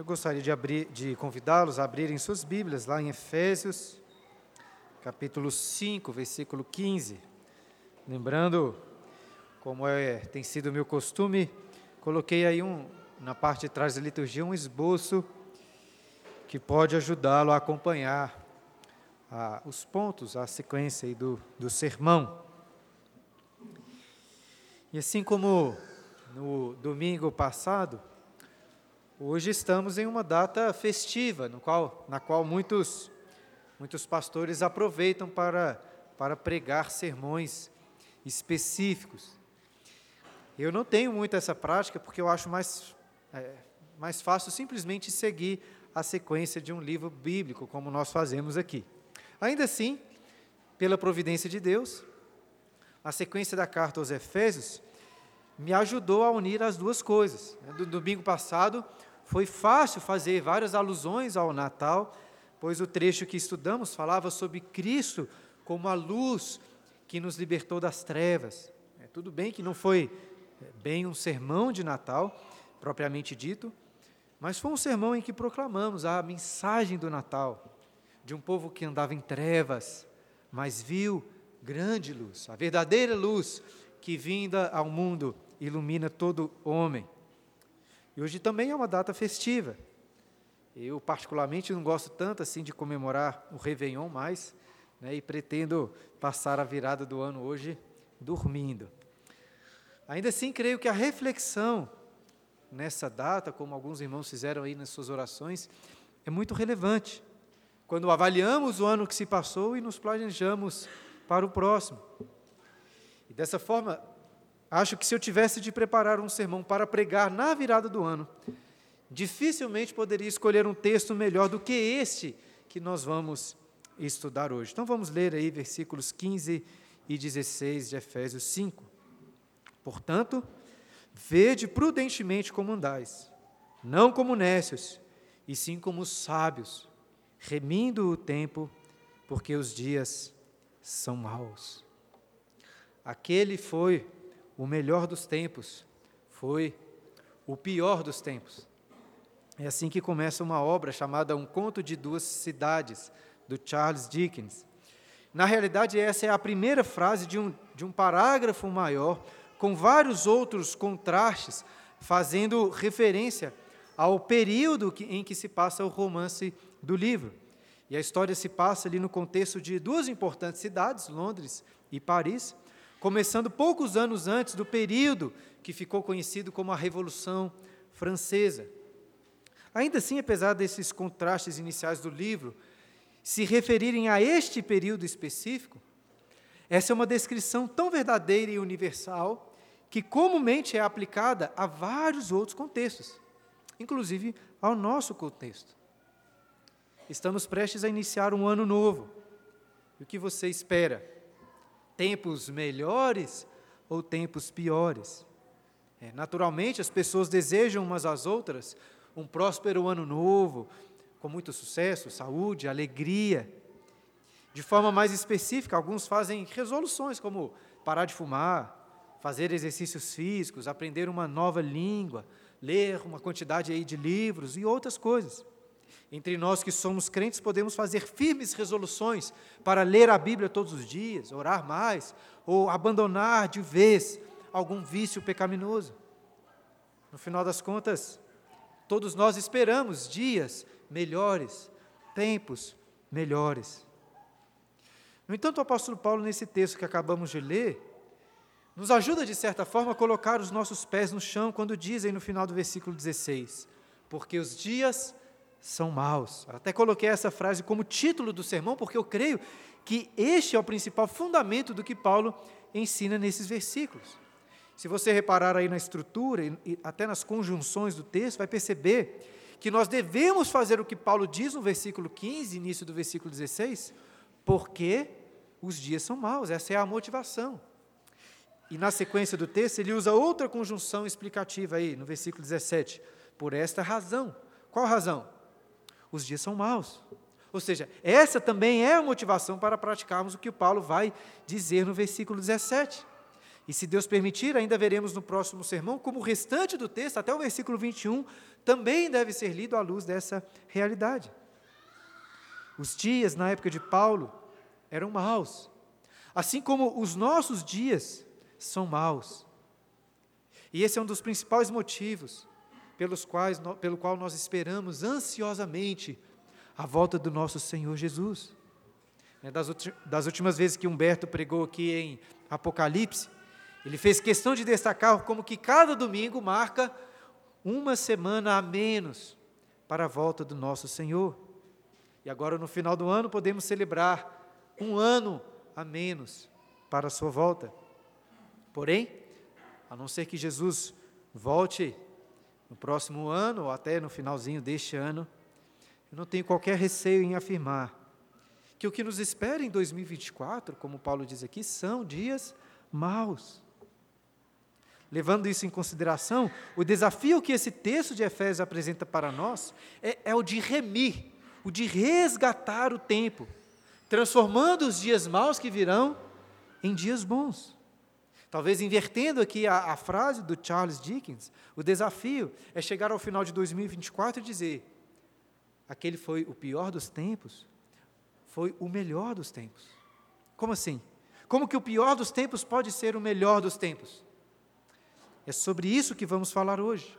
Eu gostaria de, de convidá-los a abrirem suas Bíblias lá em Efésios, capítulo 5, versículo 15. Lembrando, como é, tem sido meu costume, coloquei aí um, na parte de trás da liturgia um esboço que pode ajudá-lo a acompanhar a, os pontos, a sequência do, do sermão. E assim como no domingo passado, Hoje estamos em uma data festiva, no qual, na qual muitos, muitos pastores aproveitam para, para pregar sermões específicos. Eu não tenho muito essa prática porque eu acho mais, é, mais fácil simplesmente seguir a sequência de um livro bíblico, como nós fazemos aqui. Ainda assim, pela providência de Deus, a sequência da carta aos Efésios me ajudou a unir as duas coisas. No domingo passado, foi fácil fazer várias alusões ao Natal, pois o trecho que estudamos falava sobre Cristo como a luz que nos libertou das trevas. É, tudo bem que não foi é, bem um sermão de Natal, propriamente dito, mas foi um sermão em que proclamamos a mensagem do Natal, de um povo que andava em trevas, mas viu grande luz, a verdadeira luz que vinda ao mundo ilumina todo homem. Hoje também é uma data festiva. Eu, particularmente, não gosto tanto assim de comemorar o Réveillon mais, né, e pretendo passar a virada do ano hoje dormindo. Ainda assim, creio que a reflexão nessa data, como alguns irmãos fizeram aí nas suas orações, é muito relevante. Quando avaliamos o ano que se passou e nos planejamos para o próximo. E dessa forma, Acho que se eu tivesse de preparar um sermão para pregar na virada do ano, dificilmente poderia escolher um texto melhor do que este que nós vamos estudar hoje. Então vamos ler aí versículos 15 e 16 de Efésios 5. Portanto, vede prudentemente como andais, não como nécios, e sim como sábios, remindo o tempo, porque os dias são maus. Aquele foi o melhor dos tempos foi o pior dos tempos. É assim que começa uma obra chamada Um Conto de Duas Cidades, do Charles Dickens. Na realidade, essa é a primeira frase de um, de um parágrafo maior, com vários outros contrastes, fazendo referência ao período em que se passa o romance do livro. E a história se passa ali no contexto de duas importantes cidades, Londres e Paris, começando poucos anos antes do período que ficou conhecido como a Revolução Francesa. Ainda assim, apesar desses contrastes iniciais do livro se referirem a este período específico, essa é uma descrição tão verdadeira e universal que comumente é aplicada a vários outros contextos, inclusive ao nosso contexto. Estamos prestes a iniciar um ano novo. E o que você espera? Tempos melhores ou tempos piores. É, naturalmente, as pessoas desejam umas às outras um próspero ano novo, com muito sucesso, saúde, alegria. De forma mais específica, alguns fazem resoluções, como parar de fumar, fazer exercícios físicos, aprender uma nova língua, ler uma quantidade aí de livros e outras coisas. Entre nós que somos crentes, podemos fazer firmes resoluções para ler a Bíblia todos os dias, orar mais, ou abandonar de vez algum vício pecaminoso. No final das contas, todos nós esperamos dias melhores, tempos melhores. No entanto, o apóstolo Paulo, nesse texto que acabamos de ler, nos ajuda, de certa forma, a colocar os nossos pés no chão quando dizem no final do versículo 16: Porque os dias são maus. Até coloquei essa frase como título do sermão, porque eu creio que este é o principal fundamento do que Paulo ensina nesses versículos. Se você reparar aí na estrutura e até nas conjunções do texto, vai perceber que nós devemos fazer o que Paulo diz no versículo 15, início do versículo 16, porque os dias são maus, essa é a motivação. E na sequência do texto, ele usa outra conjunção explicativa aí, no versículo 17. Por esta razão. Qual razão? Os dias são maus. Ou seja, essa também é a motivação para praticarmos o que o Paulo vai dizer no versículo 17. E se Deus permitir, ainda veremos no próximo sermão como o restante do texto, até o versículo 21, também deve ser lido à luz dessa realidade. Os dias na época de Paulo eram maus, assim como os nossos dias são maus. E esse é um dos principais motivos pelos quais, pelo qual nós esperamos ansiosamente a volta do nosso Senhor Jesus. É, das, das últimas vezes que Humberto pregou aqui em Apocalipse, ele fez questão de destacar como que cada domingo marca uma semana a menos para a volta do nosso Senhor. E agora, no final do ano, podemos celebrar um ano a menos para a sua volta. Porém, a não ser que Jesus volte no próximo ano ou até no finalzinho deste ano, eu não tenho qualquer receio em afirmar que o que nos espera em 2024, como Paulo diz aqui, são dias maus. Levando isso em consideração, o desafio que esse texto de Efésios apresenta para nós é, é o de remir, o de resgatar o tempo, transformando os dias maus que virão em dias bons. Talvez invertendo aqui a, a, frase do Charles Dickens, o desafio é chegar ao final de 2024 e dizer: aquele foi o pior dos tempos, foi o melhor dos tempos. Como assim? Como que o pior dos tempos pode ser o melhor dos tempos? É sobre isso que vamos falar hoje.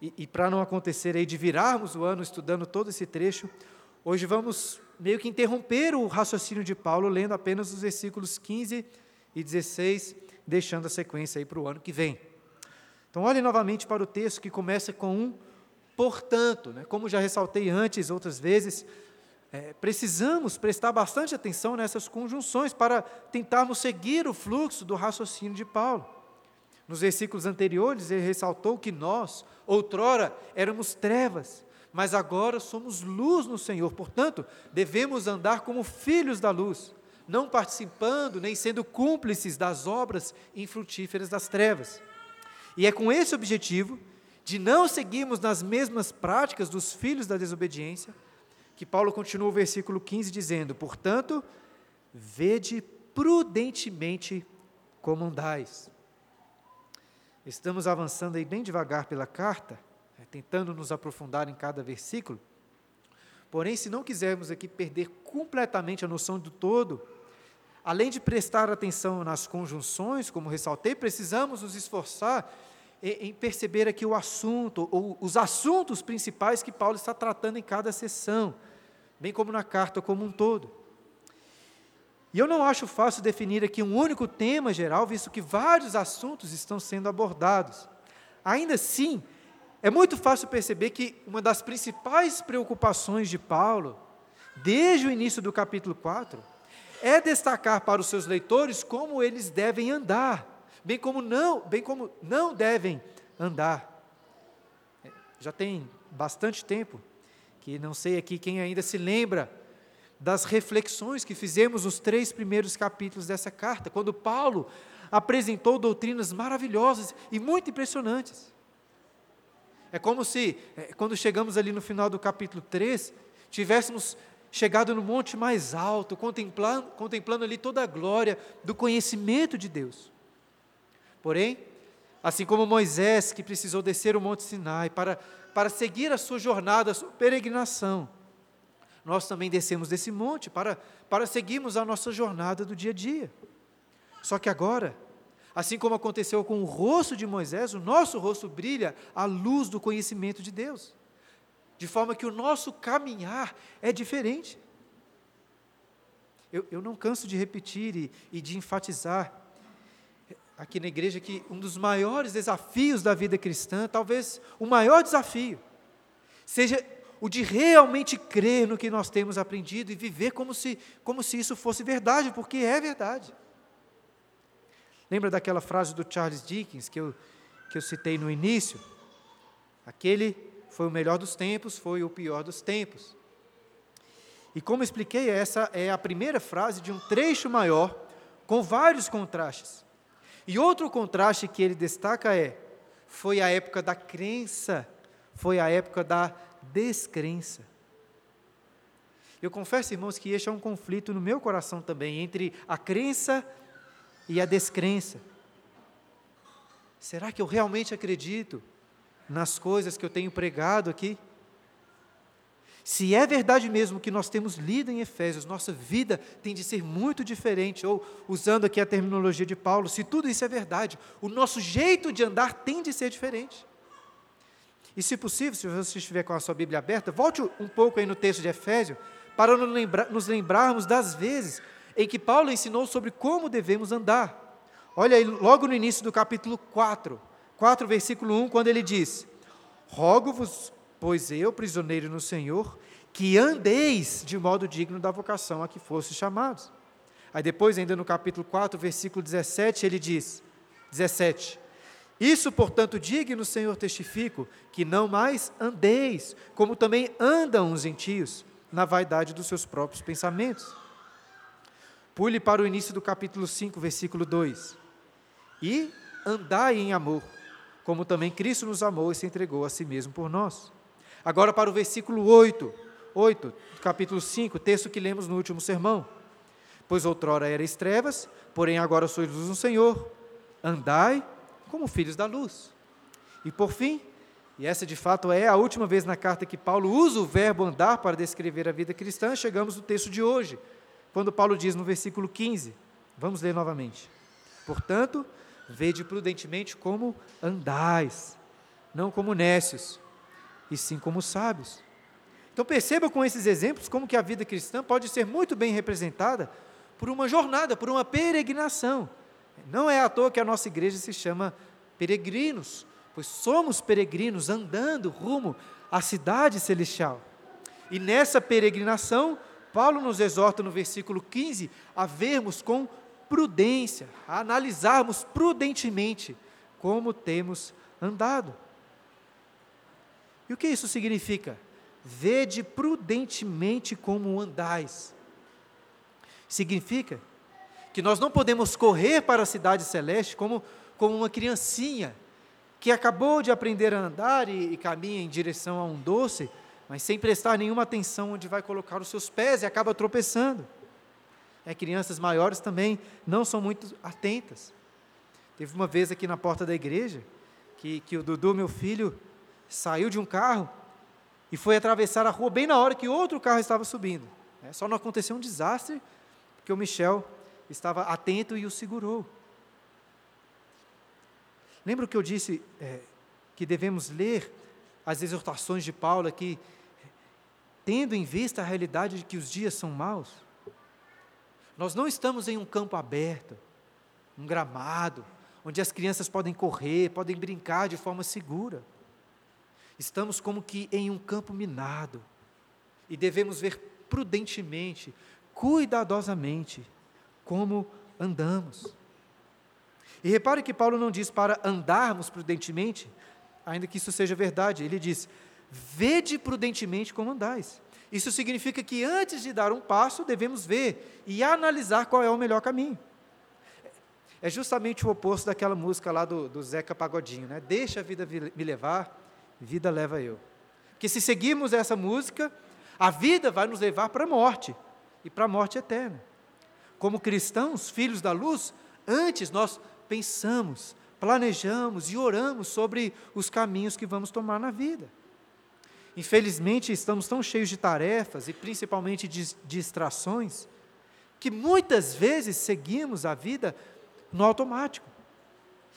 E, e para não acontecer aí de virarmos o ano estudando todo esse trecho, hoje vamos meio que interromper o raciocínio de Paulo, lendo apenas os versículos 15 e 16, deixando a sequência aí para o ano que vem. Então, olhe novamente para o texto que começa com um portanto, né? como já ressaltei antes, outras vezes, é, precisamos prestar bastante atenção nessas conjunções para tentarmos seguir o fluxo do raciocínio de Paulo. Nos versículos anteriores, ele ressaltou que nós, outrora, éramos trevas, mas agora somos luz no Senhor. Portanto, devemos andar como filhos da luz, não participando nem sendo cúmplices das obras infrutíferas das trevas. E é com esse objetivo, de não seguirmos nas mesmas práticas dos filhos da desobediência, que Paulo continua o versículo 15 dizendo: Portanto, vede prudentemente como andais. Estamos avançando aí bem devagar pela carta, né, tentando nos aprofundar em cada versículo. Porém, se não quisermos aqui perder completamente a noção do todo, além de prestar atenção nas conjunções, como ressaltei, precisamos nos esforçar em perceber aqui o assunto, ou os assuntos principais que Paulo está tratando em cada sessão, bem como na carta como um todo. E eu não acho fácil definir aqui um único tema geral, visto que vários assuntos estão sendo abordados. Ainda assim, é muito fácil perceber que uma das principais preocupações de Paulo, desde o início do capítulo 4, é destacar para os seus leitores como eles devem andar, bem como não, bem como não devem andar. Já tem bastante tempo que não sei aqui quem ainda se lembra das reflexões que fizemos nos três primeiros capítulos dessa carta, quando Paulo apresentou doutrinas maravilhosas e muito impressionantes. É como se, é, quando chegamos ali no final do capítulo 3, tivéssemos chegado no monte mais alto, contemplando, contemplando ali toda a glória do conhecimento de Deus. Porém, assim como Moisés, que precisou descer o monte Sinai para, para seguir a sua jornada, a sua peregrinação, nós também descemos desse monte para, para seguirmos a nossa jornada do dia a dia. Só que agora, assim como aconteceu com o rosto de Moisés, o nosso rosto brilha à luz do conhecimento de Deus, de forma que o nosso caminhar é diferente. Eu, eu não canso de repetir e, e de enfatizar aqui na igreja que um dos maiores desafios da vida cristã, talvez o maior desafio, seja o de realmente crer no que nós temos aprendido e viver como se, como se isso fosse verdade, porque é verdade. Lembra daquela frase do Charles Dickens que eu, que eu citei no início? Aquele foi o melhor dos tempos, foi o pior dos tempos. E como expliquei, essa é a primeira frase de um trecho maior, com vários contrastes. E outro contraste que ele destaca é: foi a época da crença, foi a época da descrença. Eu confesso, irmãos, que este é um conflito no meu coração também, entre a crença e a descrença. Será que eu realmente acredito nas coisas que eu tenho pregado aqui? Se é verdade mesmo que nós temos lido em Efésios, nossa vida tem de ser muito diferente, ou usando aqui a terminologia de Paulo, se tudo isso é verdade, o nosso jeito de andar tem de ser diferente. E se possível, se você estiver com a sua Bíblia aberta, volte um pouco aí no texto de Efésios, para nos lembrarmos das vezes em que Paulo ensinou sobre como devemos andar. Olha aí, logo no início do capítulo 4, 4, versículo 1, quando ele diz: Rogo-vos, pois eu, prisioneiro no Senhor, que andeis de modo digno da vocação a que fostes chamados. Aí depois, ainda no capítulo 4, versículo 17, ele diz: 17. Isso, portanto, digno, Senhor, testifico, que não mais andeis, como também andam os gentios, na vaidade dos seus próprios pensamentos. Pule para o início do capítulo 5, versículo 2 e andai em amor, como também Cristo nos amou e se entregou a si mesmo por nós. Agora para o versículo 8, 8, capítulo 5, texto que lemos no último sermão. Pois outrora erais trevas, porém agora sois luz no Senhor. Andai como filhos da luz. E por fim, e essa de fato é a última vez na carta que Paulo usa o verbo andar para descrever a vida cristã, chegamos no texto de hoje, quando Paulo diz no versículo 15. Vamos ler novamente. Portanto, Vede prudentemente como andais, não como nécios, e sim como sábios. Então perceba com esses exemplos como que a vida cristã pode ser muito bem representada por uma jornada, por uma peregrinação. Não é à toa que a nossa igreja se chama peregrinos, pois somos peregrinos andando rumo à cidade celestial. E nessa peregrinação, Paulo nos exorta no versículo 15 a vermos com prudência, a analisarmos prudentemente como temos andado. E o que isso significa? Vede prudentemente como andais. Significa que nós não podemos correr para a cidade celeste como, como uma criancinha que acabou de aprender a andar e, e caminha em direção a um doce, mas sem prestar nenhuma atenção onde vai colocar os seus pés e acaba tropeçando. É, crianças maiores também não são muito atentas. Teve uma vez aqui na porta da igreja que, que o Dudu, meu filho, saiu de um carro e foi atravessar a rua bem na hora que outro carro estava subindo. É, só não aconteceu um desastre porque o Michel estava atento e o segurou. Lembra que eu disse é, que devemos ler as exortações de Paulo aqui, tendo em vista a realidade de que os dias são maus? Nós não estamos em um campo aberto, um gramado, onde as crianças podem correr, podem brincar de forma segura. Estamos como que em um campo minado e devemos ver prudentemente, cuidadosamente, como andamos. E repare que Paulo não diz para andarmos prudentemente, ainda que isso seja verdade, ele diz: vede prudentemente como andais. Isso significa que antes de dar um passo, devemos ver e analisar qual é o melhor caminho. É justamente o oposto daquela música lá do, do Zeca Pagodinho, né? Deixa a vida me levar, vida leva eu. Porque se seguirmos essa música, a vida vai nos levar para a morte e para a morte eterna. Como cristãos, filhos da luz, antes nós pensamos, planejamos e oramos sobre os caminhos que vamos tomar na vida. Infelizmente, estamos tão cheios de tarefas e principalmente de distrações, que muitas vezes seguimos a vida no automático.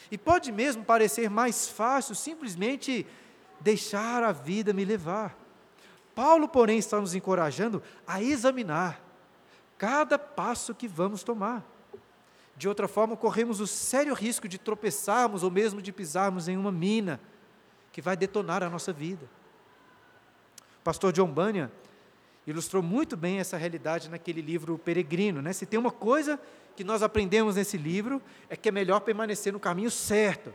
E pode mesmo parecer mais fácil simplesmente deixar a vida me levar. Paulo, porém, está nos encorajando a examinar cada passo que vamos tomar. De outra forma, corremos o sério risco de tropeçarmos ou mesmo de pisarmos em uma mina que vai detonar a nossa vida pastor John Bunyan ilustrou muito bem essa realidade naquele livro Peregrino. Né? Se tem uma coisa que nós aprendemos nesse livro, é que é melhor permanecer no caminho certo.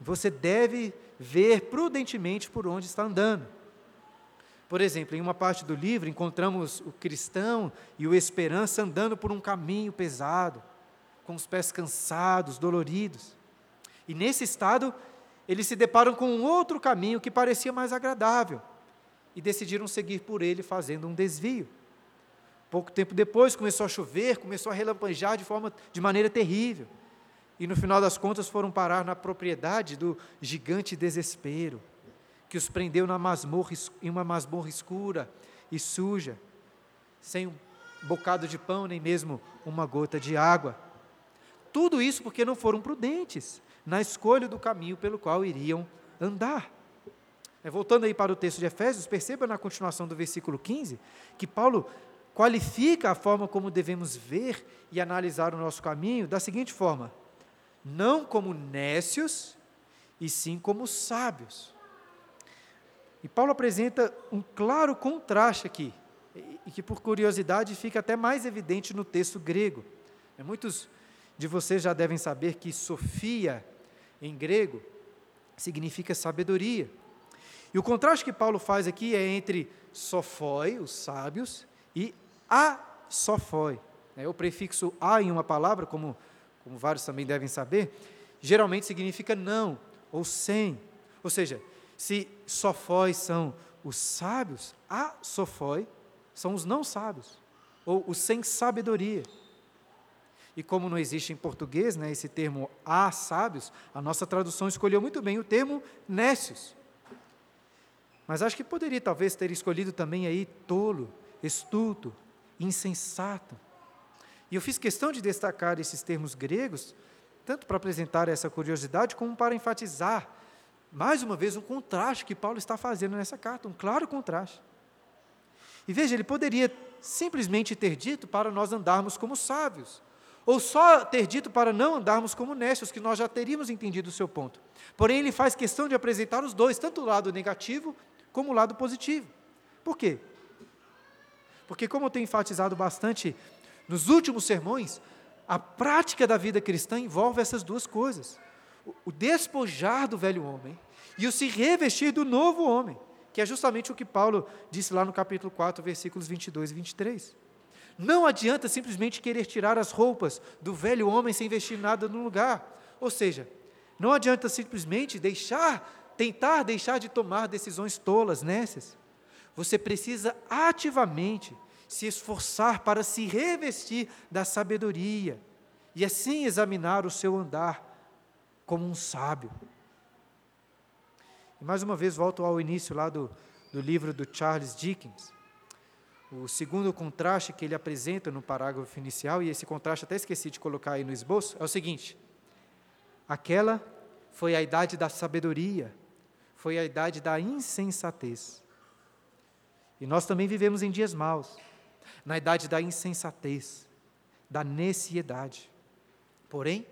Você deve ver prudentemente por onde está andando. Por exemplo, em uma parte do livro, encontramos o cristão e o esperança andando por um caminho pesado, com os pés cansados, doloridos. E nesse estado, eles se deparam com um outro caminho que parecia mais agradável e decidiram seguir por ele, fazendo um desvio. Pouco tempo depois começou a chover, começou a relampejar de forma de maneira terrível. e no final das contas foram parar na propriedade do gigante desespero, que os prendeu na masmorra, em uma masmorra escura e suja, sem um bocado de pão, nem mesmo uma gota de água. Tudo isso porque não foram prudentes na escolha do caminho pelo qual iriam andar. É, voltando aí para o texto de Efésios, perceba na continuação do versículo 15 que Paulo qualifica a forma como devemos ver e analisar o nosso caminho da seguinte forma: não como nécios, e sim como sábios. E Paulo apresenta um claro contraste aqui, e que por curiosidade fica até mais evidente no texto grego. É, muitos de vocês já devem saber que Sofia, em grego, significa sabedoria. E o contraste que Paulo faz aqui é entre sofoi, os sábios, e a sofoi. É, o prefixo a em uma palavra, como, como vários também devem saber, geralmente significa não ou sem. Ou seja, se sofoi são os sábios, a sofoi são os não sábios, ou os sem sabedoria. E como não existe em português né, esse termo a sábios, a nossa tradução escolheu muito bem o termo nécios. Mas acho que poderia talvez ter escolhido também aí tolo, estulto, insensato. E eu fiz questão de destacar esses termos gregos, tanto para apresentar essa curiosidade, como para enfatizar, mais uma vez, um contraste que Paulo está fazendo nessa carta, um claro contraste. E veja, ele poderia simplesmente ter dito para nós andarmos como sábios, ou só ter dito para não andarmos como nécios, que nós já teríamos entendido o seu ponto. Porém, ele faz questão de apresentar os dois, tanto o lado negativo como lado positivo. Por quê? Porque, como eu tenho enfatizado bastante nos últimos sermões, a prática da vida cristã envolve essas duas coisas: o despojar do velho homem e o se revestir do novo homem, que é justamente o que Paulo disse lá no capítulo 4, versículos 22 e 23. Não adianta simplesmente querer tirar as roupas do velho homem sem vestir nada no lugar. Ou seja, não adianta simplesmente deixar, tentar deixar de tomar decisões tolas nessas. Você precisa ativamente se esforçar para se revestir da sabedoria e assim examinar o seu andar como um sábio. E mais uma vez volto ao início lá do, do livro do Charles Dickens. O segundo contraste que ele apresenta no parágrafo inicial, e esse contraste até esqueci de colocar aí no esboço, é o seguinte: aquela foi a idade da sabedoria, foi a idade da insensatez. E nós também vivemos em dias maus, na idade da insensatez, da neciedade. Porém,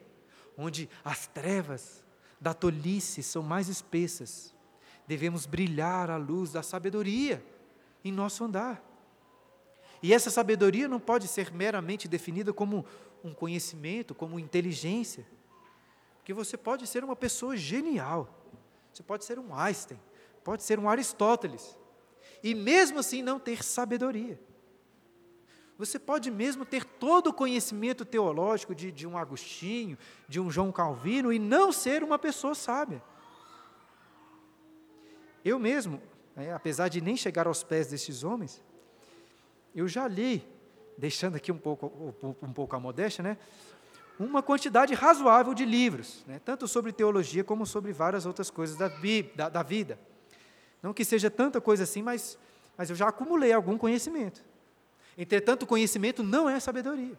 onde as trevas da tolice são mais espessas, devemos brilhar a luz da sabedoria em nosso andar. E essa sabedoria não pode ser meramente definida como um conhecimento, como inteligência. Porque você pode ser uma pessoa genial. Você pode ser um Einstein, pode ser um Aristóteles. E mesmo assim não ter sabedoria. Você pode mesmo ter todo o conhecimento teológico de, de um Agostinho, de um João Calvino, e não ser uma pessoa sábia. Eu mesmo, né, apesar de nem chegar aos pés destes homens, eu já li, deixando aqui um pouco, um pouco a modéstia, né, uma quantidade razoável de livros, né, tanto sobre teologia como sobre várias outras coisas da, da, da vida. Não que seja tanta coisa assim, mas, mas eu já acumulei algum conhecimento. Entretanto, conhecimento não é sabedoria.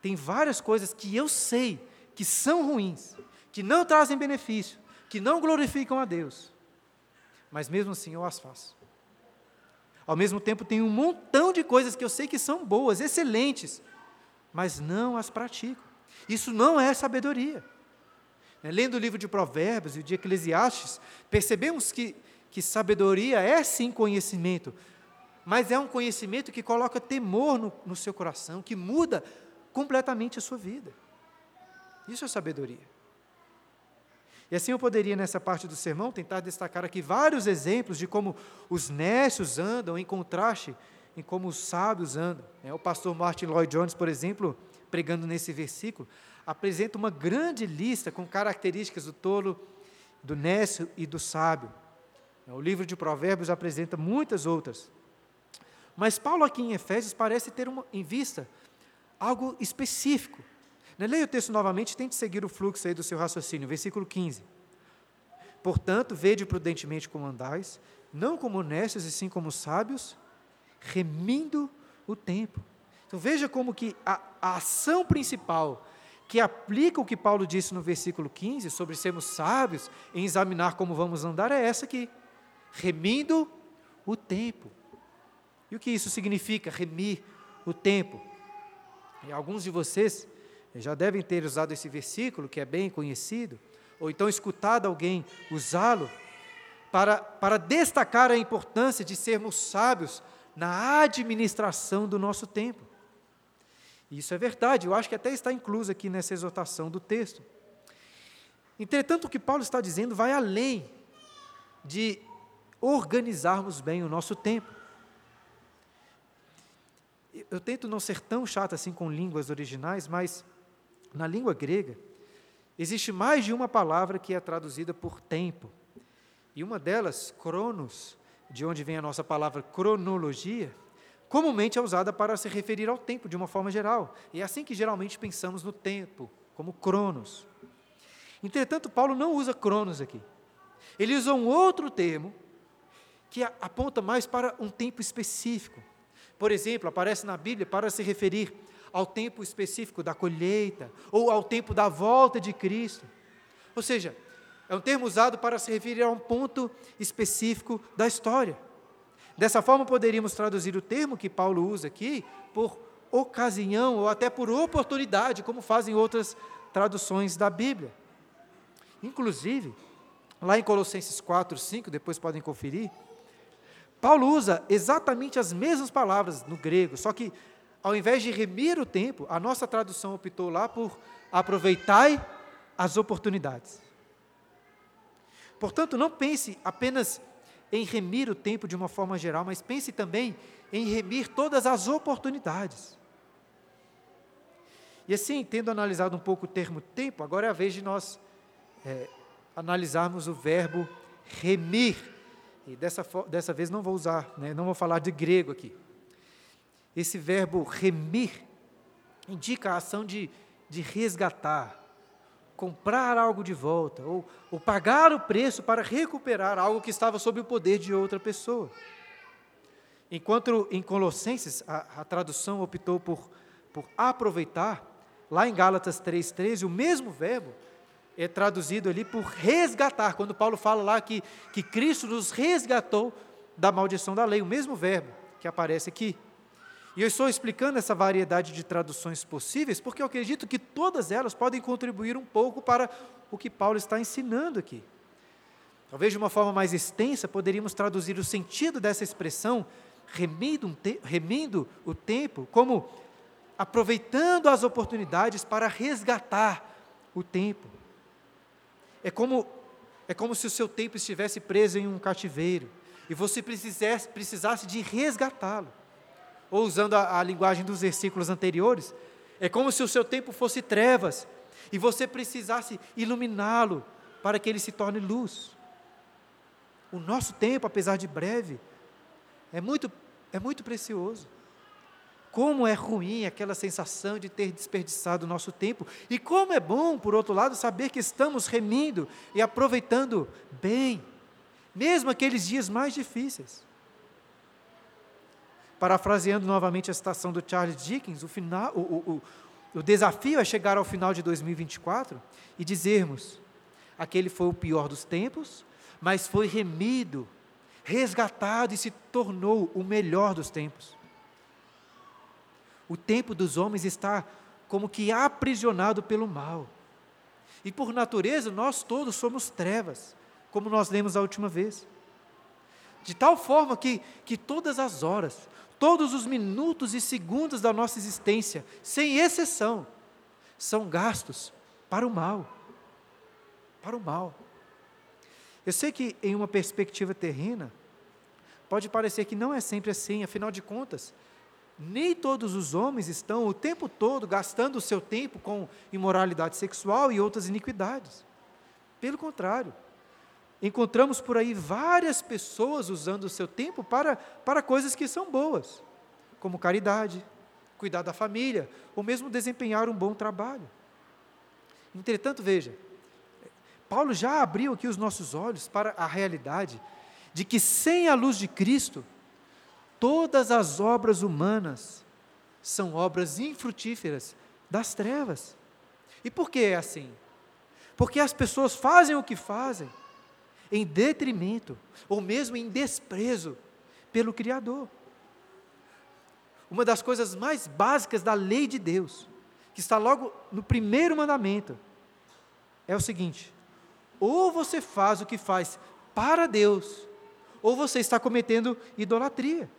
Tem várias coisas que eu sei que são ruins, que não trazem benefício, que não glorificam a Deus, mas mesmo assim eu as faço. Ao mesmo tempo, tem um montão de coisas que eu sei que são boas, excelentes, mas não as pratico. Isso não é sabedoria. Né, lendo o livro de Provérbios e de Eclesiastes, percebemos que, que sabedoria é sim conhecimento, mas é um conhecimento que coloca temor no, no seu coração, que muda completamente a sua vida. Isso é sabedoria. E assim eu poderia, nessa parte do sermão, tentar destacar aqui vários exemplos de como os nécios andam em contraste em como os sábios andam. É, o pastor Martin Lloyd Jones, por exemplo, pregando nesse versículo, apresenta uma grande lista com características do tolo, do nécio e do sábio. É, o livro de Provérbios apresenta muitas outras. Mas Paulo aqui em Efésios parece ter uma, em vista algo específico Né, leia o texto novamente tente seguir o fluxo aí do seu raciocínio. Versículo 15. Portanto, vede prudentemente como andais, não como honestos e sim como sábios, remindo o tempo. Então veja como que a, a ação principal que aplica o que Paulo disse no versículo 15 sobre sermos sábios em examinar como vamos andar é essa aqui, remindo o tempo. E o que isso significa, remir o tempo? E alguns de vocês já devem ter usado esse versículo, que é bem conhecido, ou então escutado alguém usá-lo, para, para destacar a importância de sermos sábios na administração do nosso tempo. Isso é verdade, eu acho que até está incluso aqui nessa exortação do texto. Entretanto, o que Paulo está dizendo vai além de organizarmos bem o nosso tempo. Eu tento não ser tão chato assim com línguas originais, mas na língua grega existe mais de uma palavra que é traduzida por tempo. E uma delas, cronos, de onde vem a nossa palavra cronologia, comumente é usada para se referir ao tempo de uma forma geral. E é assim que geralmente pensamos no tempo, como cronos. Entretanto, Paulo não usa cronos aqui. Ele usa um outro termo que aponta mais para um tempo específico. Por exemplo, aparece na Bíblia para se referir ao tempo específico da colheita ou ao tempo da volta de Cristo. Ou seja, é um termo usado para se referir a um ponto específico da história. Dessa forma, poderíamos traduzir o termo que Paulo usa aqui por ocasião ou até por oportunidade, como fazem outras traduções da Bíblia. Inclusive, lá em Colossenses 4, 5, depois podem conferir, Paulo usa exatamente as mesmas palavras no grego, só que ao invés de remir o tempo, a nossa tradução optou lá por aproveitai as oportunidades. Portanto, não pense apenas em remir o tempo de uma forma geral, mas pense também em remir todas as oportunidades. E assim, tendo analisado um pouco o termo tempo, agora é a vez de nós é, analisarmos o verbo remir. E dessa, dessa vez não vou usar, né, não vou falar de grego aqui. Esse verbo remir indica a ação de, de resgatar, comprar algo de volta, ou, ou pagar o preço para recuperar algo que estava sob o poder de outra pessoa. Enquanto em Colossenses a, a tradução optou por, por aproveitar, lá em Gálatas 3,13, o mesmo verbo é traduzido ali por resgatar, quando Paulo fala lá que, que Cristo nos resgatou da maldição da lei, o mesmo verbo que aparece aqui. E eu estou explicando essa variedade de traduções possíveis porque eu acredito que todas elas podem contribuir um pouco para o que Paulo está ensinando aqui. Talvez de uma forma mais extensa, poderíamos traduzir o sentido dessa expressão, remindo, te remindo o tempo, como aproveitando as oportunidades para resgatar o tempo. É como, é como se o seu tempo estivesse preso em um cativeiro e você precisasse, precisasse de resgatá-lo ou usando a, a linguagem dos versículos anteriores, é como se o seu tempo fosse trevas e você precisasse iluminá-lo para que ele se torne luz. O nosso tempo, apesar de breve, é muito, é muito precioso. Como é ruim aquela sensação de ter desperdiçado o nosso tempo, e como é bom, por outro lado, saber que estamos remindo e aproveitando bem, mesmo aqueles dias mais difíceis. Parafraseando novamente a citação do Charles Dickens, o, final, o, o, o desafio é chegar ao final de 2024 e dizermos: aquele foi o pior dos tempos, mas foi remido, resgatado e se tornou o melhor dos tempos. O tempo dos homens está como que aprisionado pelo mal. E por natureza, nós todos somos trevas, como nós lemos a última vez. De tal forma que, que todas as horas, Todos os minutos e segundos da nossa existência, sem exceção, são gastos para o mal. Para o mal. Eu sei que, em uma perspectiva terrena, pode parecer que não é sempre assim, afinal de contas, nem todos os homens estão o tempo todo gastando o seu tempo com imoralidade sexual e outras iniquidades. Pelo contrário, encontramos por aí várias pessoas usando o seu tempo para, para coisas que são boas, como caridade, cuidar da família, ou mesmo desempenhar um bom trabalho. Entretanto, veja, Paulo já abriu aqui os nossos olhos para a realidade de que sem a luz de Cristo, todas as obras humanas são obras infrutíferas das trevas. E por que é assim? Porque as pessoas fazem o que fazem em detrimento ou mesmo em desprezo pelo Criador. Uma das coisas mais básicas da lei de Deus, que está logo no primeiro mandamento, é o seguinte: ou você faz o que faz para Deus, ou você está cometendo idolatria.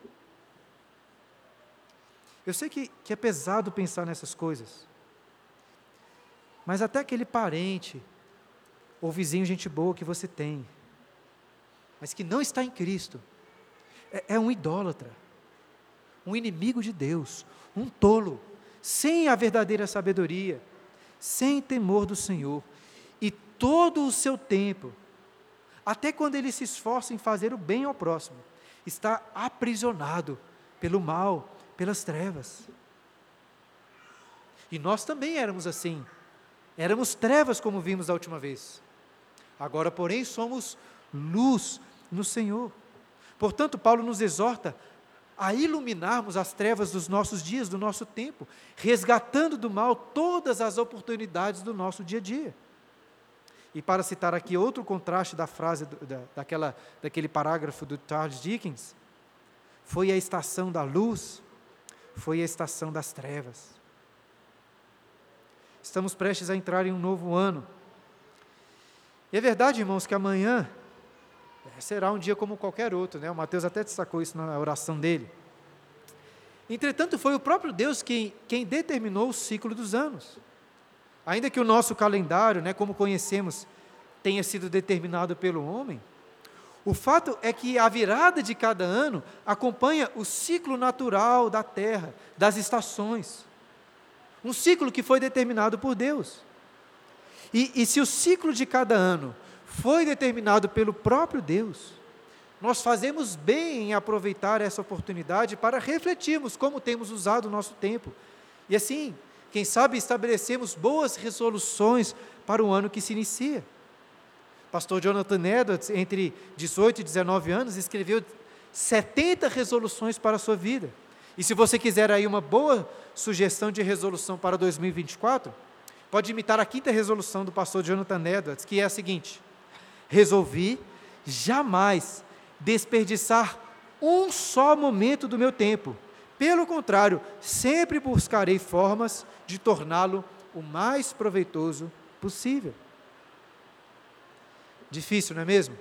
Eu sei que, que é pesado pensar nessas coisas, mas até aquele parente ou vizinho, gente boa que você tem, mas que não está em Cristo, é, é um idólatra, um inimigo de Deus, um tolo, sem a verdadeira sabedoria, sem temor do Senhor, e todo o seu tempo, até quando ele se esforça em fazer o bem ao próximo, está aprisionado pelo mal, pelas trevas. E nós também éramos assim. Éramos trevas, como vimos da última vez. Agora, porém, somos luz no Senhor. Portanto, Paulo nos exorta a iluminarmos as trevas dos nossos dias, do nosso tempo, resgatando do mal todas as oportunidades do nosso dia a dia. E para citar aqui outro contraste da frase, da, daquela, daquele parágrafo do Charles Dickens, foi a estação da luz, foi a estação das trevas. Estamos prestes a entrar em um novo ano. E é verdade, irmãos, que amanhã será um dia como qualquer outro, né? O Mateus até destacou isso na oração dele. Entretanto, foi o próprio Deus quem, quem determinou o ciclo dos anos. Ainda que o nosso calendário, né, como conhecemos, tenha sido determinado pelo homem, o fato é que a virada de cada ano acompanha o ciclo natural da terra, das estações. Um ciclo que foi determinado por Deus. E, e se o ciclo de cada ano foi determinado pelo próprio Deus, nós fazemos bem em aproveitar essa oportunidade para refletirmos como temos usado o nosso tempo. E assim, quem sabe estabelecemos boas resoluções para o ano que se inicia. Pastor Jonathan Edwards, entre 18 e 19 anos, escreveu 70 resoluções para a sua vida. E se você quiser aí uma boa sugestão de resolução para 2024, pode imitar a quinta resolução do pastor Jonathan Edwards, que é a seguinte: resolvi jamais desperdiçar um só momento do meu tempo. Pelo contrário, sempre buscarei formas de torná-lo o mais proveitoso possível. Difícil, não é mesmo?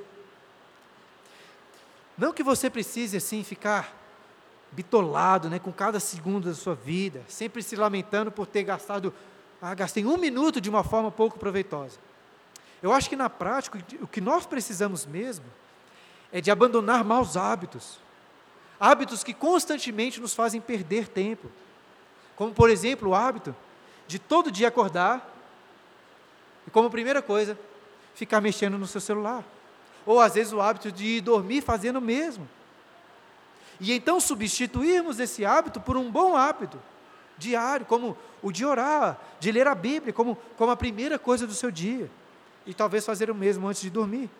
Não que você precise assim ficar bitolado, né, com cada segundo da sua vida, sempre se lamentando por ter gastado, ah, gastei um minuto de uma forma pouco proveitosa. Eu acho que na prática o que nós precisamos mesmo é de abandonar maus hábitos, hábitos que constantemente nos fazem perder tempo, como por exemplo o hábito de todo dia acordar e como primeira coisa ficar mexendo no seu celular. Ou às vezes o hábito de ir dormir fazendo o mesmo. E então substituirmos esse hábito por um bom hábito diário, como o de orar, de ler a Bíblia, como, como a primeira coisa do seu dia. E talvez fazer o mesmo antes de dormir.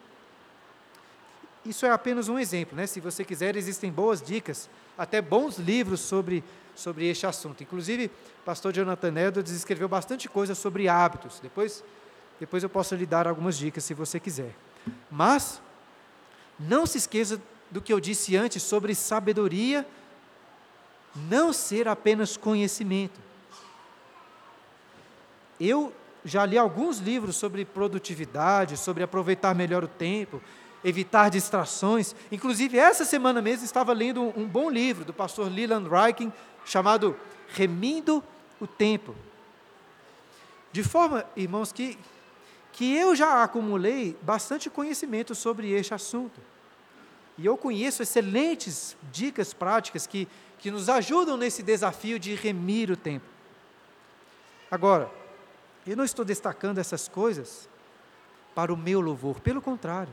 Isso é apenas um exemplo, né? Se você quiser, existem boas dicas, até bons livros sobre, sobre este assunto. Inclusive, o pastor Jonathan Edwards escreveu bastante coisa sobre hábitos. Depois depois eu posso lhe dar algumas dicas se você quiser. Mas, não se esqueça do que eu disse antes sobre sabedoria não ser apenas conhecimento. Eu já li alguns livros sobre produtividade, sobre aproveitar melhor o tempo, evitar distrações. Inclusive, essa semana mesmo estava lendo um, bom livro do pastor Leland Reichen, chamado Remindo o Tempo. De forma, irmãos, que, que eu já acumulei bastante conhecimento sobre este assunto. E eu conheço excelentes dicas práticas que, que nos ajudam nesse desafio de remir o tempo. Agora, eu não estou destacando essas coisas para o meu louvor, pelo contrário.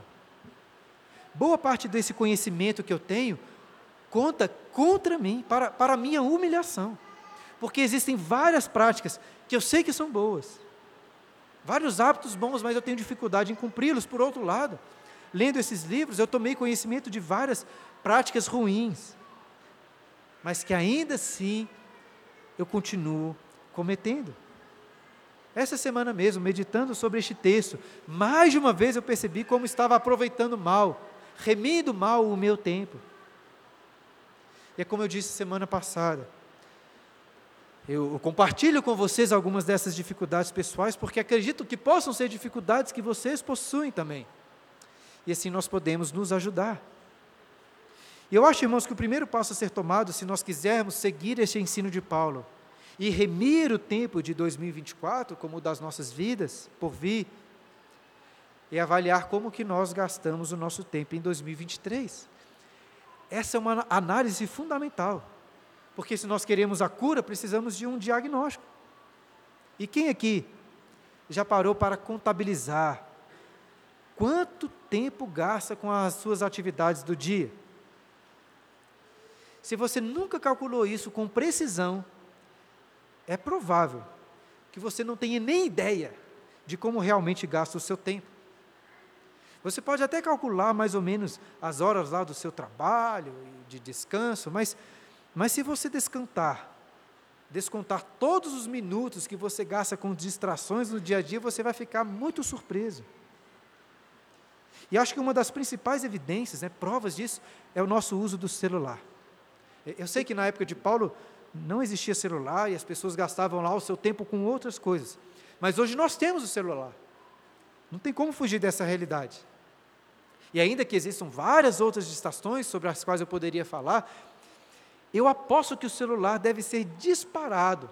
Boa parte desse conhecimento que eu tenho conta contra mim, para, para a minha humilhação. Porque existem várias práticas que eu sei que são boas, vários hábitos bons, mas eu tenho dificuldade em cumpri-los. Por outro lado, lendo esses livros, eu tomei conhecimento de várias práticas ruins, mas que ainda assim eu continuo cometendo. Essa semana mesmo, meditando sobre este texto, mais de uma vez eu percebi como estava aproveitando mal, remindo mal o meu tempo. E é como eu disse semana passada, eu compartilho com vocês algumas dessas dificuldades pessoais, porque acredito que possam ser dificuldades que vocês possuem também. E assim nós podemos nos ajudar. E eu acho, irmãos, que o primeiro passo a ser tomado, se nós quisermos seguir este ensino de Paulo e remir o tempo de 2024 como o das nossas vidas por vir, é avaliar como que nós gastamos o nosso tempo em 2023. Essa é uma análise fundamental. Porque se nós queremos a cura, precisamos de um diagnóstico. E quem aqui já parou para contabilizar quanto tempo gasta com as suas atividades do dia? Se você nunca calculou isso com precisão, é provável que você não tenha nem ideia de como realmente gasta o seu tempo. Você pode até calcular mais ou menos as horas lá do seu trabalho e de descanso, mas mas se você descantar, descontar todos os minutos que você gasta com distrações no dia a dia, você vai ficar muito surpreso. E acho que uma das principais evidências, né, provas disso, é o nosso uso do celular. Eu sei que na época de Paulo não existia celular e as pessoas gastavam lá o seu tempo com outras coisas. Mas hoje nós temos o celular. Não tem como fugir dessa realidade. E ainda que existam várias outras distrações sobre as quais eu poderia falar, eu aposto que o celular deve ser disparado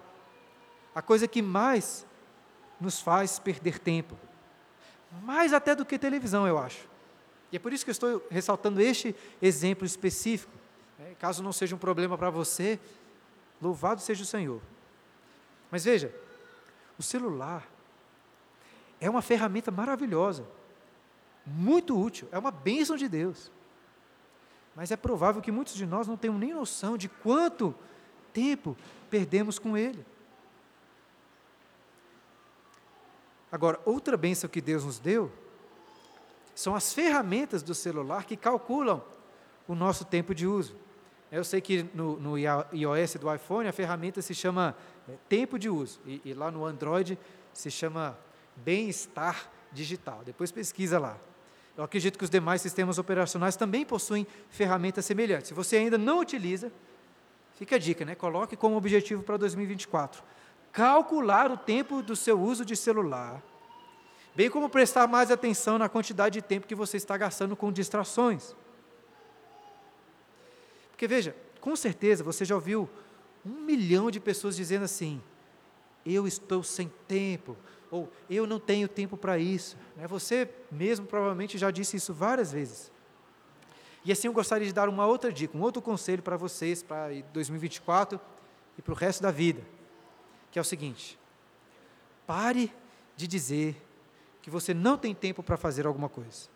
a coisa que mais nos faz perder tempo. Mais até do que televisão, eu acho. E é por isso que eu estou ressaltando este exemplo específico. Né? Caso não seja um problema para você, louvado seja o Senhor. Mas veja, o celular é uma ferramenta maravilhosa, muito útil, é uma bênção de Deus. Mas é provável que muitos de nós não tenham nem noção de quanto tempo perdemos com ele. Agora, outra bênção que Deus nos deu são as ferramentas do celular que calculam o nosso tempo de uso. Eu sei que no, no iOS do iPhone a ferramenta se chama é, tempo de uso, e, e lá no Android se chama bem-estar digital. Depois pesquisa lá. Eu acredito que os demais sistemas operacionais também possuem ferramentas semelhantes. Se você ainda não utiliza, fica a dica, né? Coloque como objetivo para 2024 calcular o tempo do seu uso de celular, bem como prestar mais atenção na quantidade de tempo que você está gastando com distrações. Porque veja, com certeza você já ouviu um milhão de pessoas dizendo assim: eu estou sem tempo, ou eu não tenho tempo para isso. Né? Você mesmo provavelmente já disse isso várias vezes. E assim eu gostaria de dar uma outra dica, um outro conselho para vocês para 2024 e para o resto da vida, que é o seguinte: pare de dizer que você não tem tempo para fazer alguma coisa.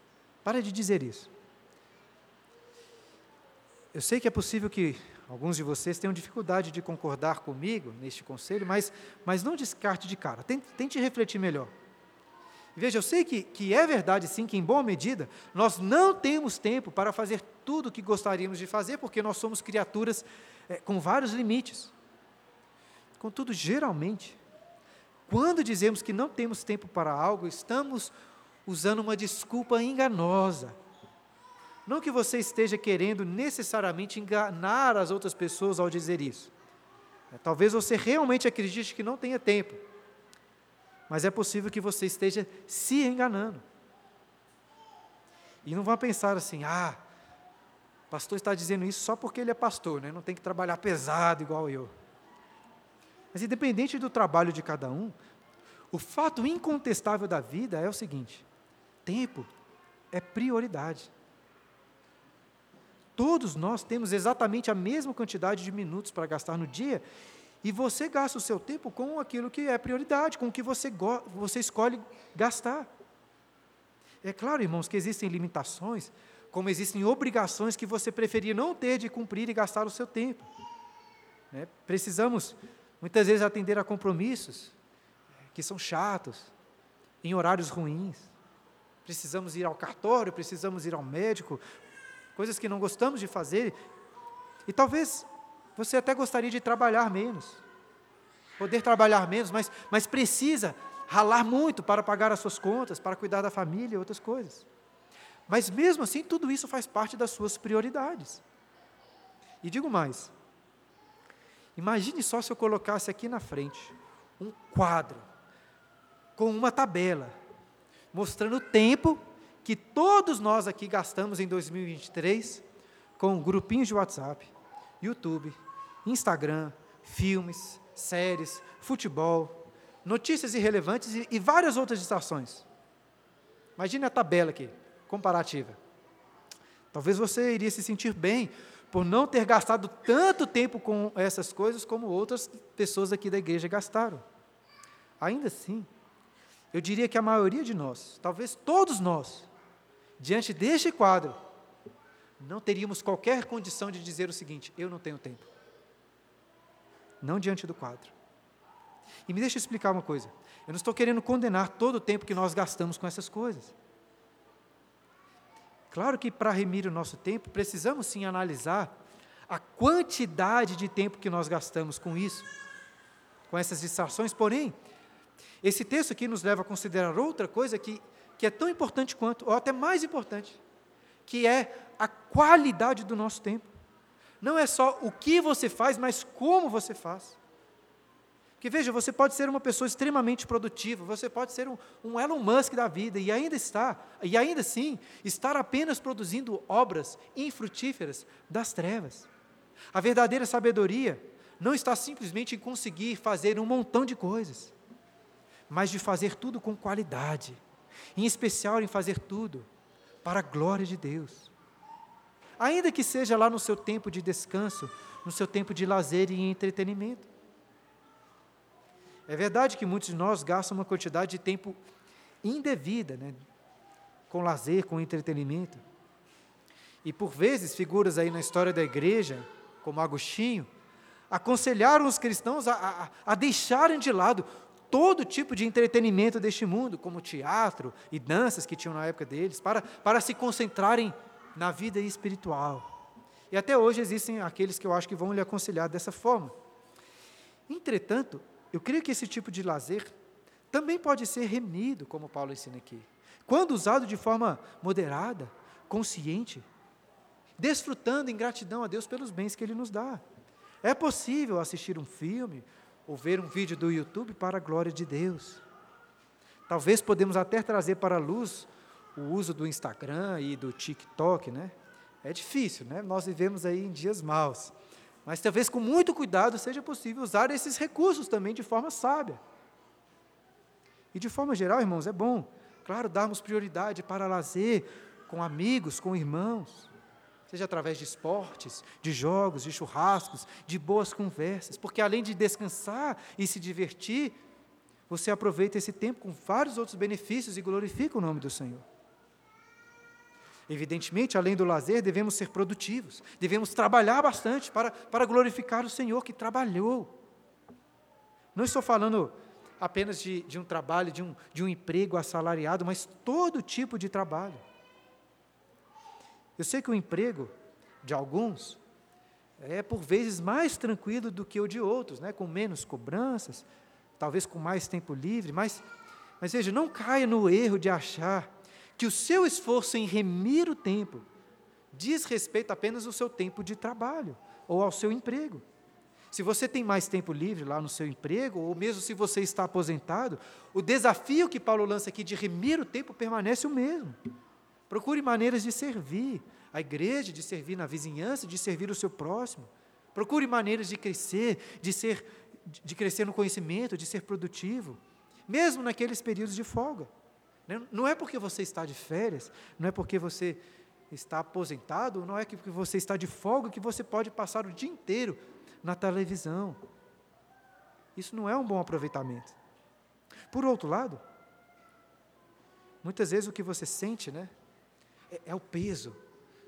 Pare de dizer isso. Eu sei que é possível que Alguns de vocês tenham dificuldade de concordar comigo neste conselho, mas, mas não descarte de cara. Tente, tente refletir melhor. Veja, eu sei que, que é verdade, sim, que em boa medida nós não temos tempo para fazer tudo o que gostaríamos de fazer, porque nós somos criaturas é, com vários limites. Contudo, geralmente, quando dizemos que não temos tempo para algo, estamos usando uma desculpa enganosa não que você esteja querendo necessariamente enganar as outras pessoas ao dizer isso. É, talvez você realmente acredite que não tenha tempo. Mas é possível que você esteja se enganando. E não vá pensar assim, ah, o pastor está dizendo isso só porque ele é pastor, né? não tem que trabalhar pesado igual eu. Mas independente do trabalho de cada um, o fato incontestável da vida é o seguinte: tempo é prioridade. Todos nós temos exatamente a mesma quantidade de minutos para gastar no dia, e você gasta o seu tempo com aquilo que é prioridade, com o que você, você escolhe gastar. É claro, irmãos, que existem limitações, como existem obrigações que você preferia não ter de cumprir e gastar o seu tempo. Né? Precisamos, muitas vezes, atender a compromissos que são chatos, em horários ruins. Precisamos ir ao cartório, precisamos ir ao médico, coisas que não gostamos de fazer. E talvez você até gostaria de trabalhar menos, poder trabalhar menos, mas, mas precisa ralar muito para pagar as suas contas, para cuidar da família e outras coisas. Mas mesmo assim, tudo isso faz parte das suas prioridades. E digo mais: imagine só se eu colocasse aqui na frente um quadro com uma tabela mostrando o tempo que todos nós aqui gastamos em 2023 com grupinhos de WhatsApp, YouTube, Instagram, filmes, séries, futebol, notícias irrelevantes e, e várias outras distrações. Imagine a tabela aqui, comparativa. Talvez você iria se sentir bem por não ter gastado tanto tempo com essas coisas como outras pessoas aqui da igreja gastaram. Ainda assim, eu diria que a maioria de nós, talvez todos nós, diante deste quadro, não teríamos qualquer condição de dizer o seguinte: eu não tenho tempo. Não diante do quadro. E me deixa explicar uma coisa. Eu não estou querendo condenar todo o tempo que nós gastamos com essas coisas. Claro que para remir o nosso tempo, precisamos sim analisar a quantidade de tempo que nós gastamos com isso, com essas distrações, porém, esse texto aqui nos leva a considerar outra coisa que, que é tão importante quanto, ou até mais importante, que é a qualidade do nosso tempo. Não é só o que você faz, mas como você faz. Porque veja, você pode ser uma pessoa extremamente produtiva, você pode ser um, um, Elon Musk da vida e ainda está, e ainda assim, estar apenas produzindo obras infrutíferas das trevas. A verdadeira sabedoria não está simplesmente em conseguir fazer um montão de coisas, mas de fazer tudo com qualidade, em especial em fazer tudo para a glória de Deus. Ainda que seja lá no seu tempo de descanso, no seu tempo de lazer e entretenimento. É verdade que muitos de nós gastam uma quantidade de tempo indevida, né, com lazer, com entretenimento. E por vezes, figuras aí na história da igreja, como Agostinho, aconselharam os cristãos a, a, a deixarem de lado todo tipo de entretenimento deste mundo, como teatro e danças que tinham na época deles, para, para se concentrarem na vida espiritual. E até hoje existem aqueles que eu acho que vão lhe aconselhar dessa forma. Entretanto, eu creio que esse tipo de lazer também pode ser remido, como Paulo ensina aqui, quando usado de forma moderada, consciente, desfrutando em gratidão a Deus pelos bens que Ele nos dá. É possível assistir um filme, ou ver um vídeo do YouTube para a glória de Deus. Talvez podemos até trazer para a luz o uso do Instagram e do TikTok, né? É difícil, né? Nós vivemos aí em dias maus. Mas talvez com muito cuidado seja possível usar esses recursos também de forma sábia. E de forma geral, irmãos, é bom, claro, darmos prioridade para lazer com amigos, com irmãos seja através de esportes, de jogos, de churrascos, de boas conversas, porque além de descansar e se divertir, você aproveita esse tempo com vários outros benefícios e glorifica o nome do Senhor. Evidentemente, além do lazer, devemos ser produtivos, devemos trabalhar bastante para, para glorificar o Senhor que trabalhou. Não estou falando apenas de, de um trabalho, de um, de um emprego assalariado, mas todo tipo de trabalho. Eu sei que o emprego de alguns é por vezes mais tranquilo do que o de outros, né? com menos cobranças, talvez com mais tempo livre, mas, mas veja, não caia no erro de achar que o seu esforço em remir o tempo diz respeito apenas ao seu tempo de trabalho ou ao seu emprego. Se você tem mais tempo livre lá no seu emprego, ou mesmo se você está aposentado, o desafio que Paulo lança aqui de remir o tempo permanece o mesmo. Procure maneiras de servir a igreja, de servir na vizinhança, de servir o seu próximo. Procure maneiras de crescer, de ser de crescer no conhecimento, de ser produtivo, mesmo naqueles períodos de folga. Né? Não é porque você está de férias, não é porque você está aposentado, não é porque você está de folga que você pode passar o dia inteiro na televisão. Isso não é um bom aproveitamento. Por outro lado, muitas vezes o que você sente, né, é, é o peso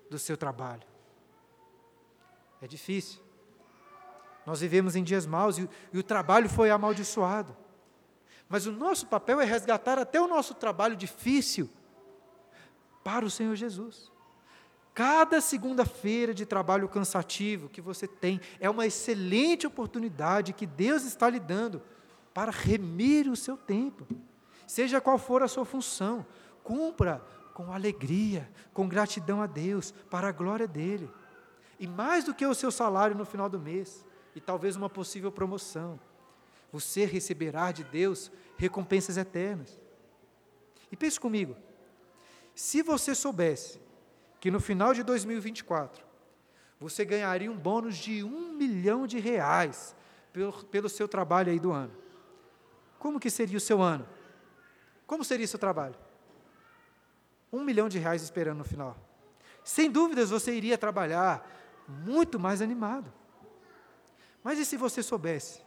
do seu trabalho. É difícil. Nós vivemos em dias maus e, e o trabalho foi amaldiçoado. Mas o nosso papel é resgatar até o nosso trabalho difícil para o Senhor Jesus. Cada segunda-feira de trabalho cansativo que você tem é uma excelente oportunidade que Deus está lhe dando para remir o seu tempo. Seja qual for a sua função, cumpra com alegria, com gratidão a Deus, para a glória dele. E mais do que o seu salário no final do mês, e talvez uma possível promoção, você receberá de Deus recompensas eternas. E pense comigo, se você soubesse que no final de 2024 você ganharia um bônus de um milhão de reais pelo, pelo seu trabalho aí do ano. Como que seria o seu ano? Como seria o seu trabalho? Um milhão de reais esperando no final. Sem dúvidas você iria trabalhar muito mais animado. Mas e se você soubesse